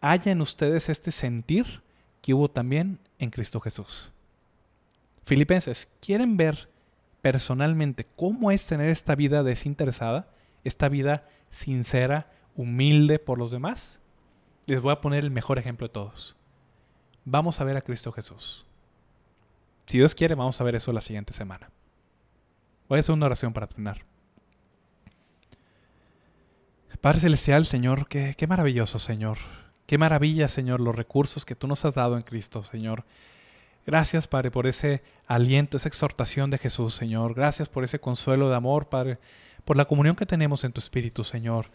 haya en ustedes este sentir que hubo también en Cristo Jesús. Filipenses, ¿quieren ver personalmente cómo es tener esta vida desinteresada, esta vida sincera, humilde por los demás? Les voy a poner el mejor ejemplo de todos. Vamos a ver a Cristo Jesús. Si Dios quiere, vamos a ver eso la siguiente semana. Voy a hacer una oración para terminar. Padre Celestial, Señor, qué, qué maravilloso, Señor. Qué maravilla, Señor, los recursos que tú nos has dado en Cristo, Señor. Gracias, Padre, por ese aliento, esa exhortación de Jesús, Señor. Gracias por ese consuelo de amor, Padre, por la comunión que tenemos en tu Espíritu, Señor,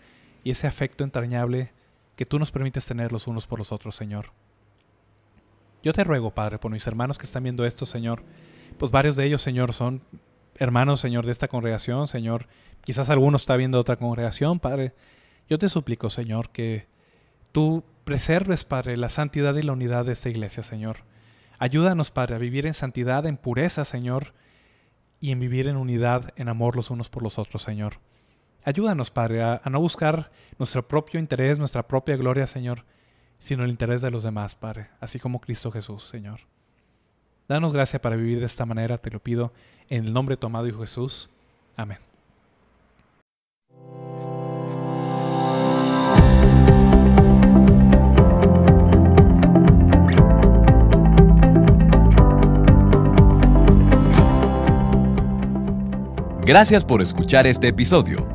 y ese afecto entrañable que tú nos permites tener los unos por los otros, Señor. Yo te ruego, Padre, por mis hermanos que están viendo esto, Señor, pues varios de ellos, Señor, son hermanos, Señor, de esta congregación, Señor. Quizás algunos está viendo otra congregación, Padre. Yo te suplico, Señor, que tú preserves, Padre, la santidad y la unidad de esta iglesia, Señor. Ayúdanos, Padre, a vivir en santidad, en pureza, Señor, y en vivir en unidad, en amor los unos por los otros, Señor. Ayúdanos, Padre, a, no buscar nuestro propio interés, nuestra propia gloria, Señor, sino el interés de los demás, Padre, así como Cristo Jesús, Señor. Danos gracia para vivir de esta manera, te lo pido, en el nombre tomado Hijo Jesús. Amén. Gracias por escuchar este episodio.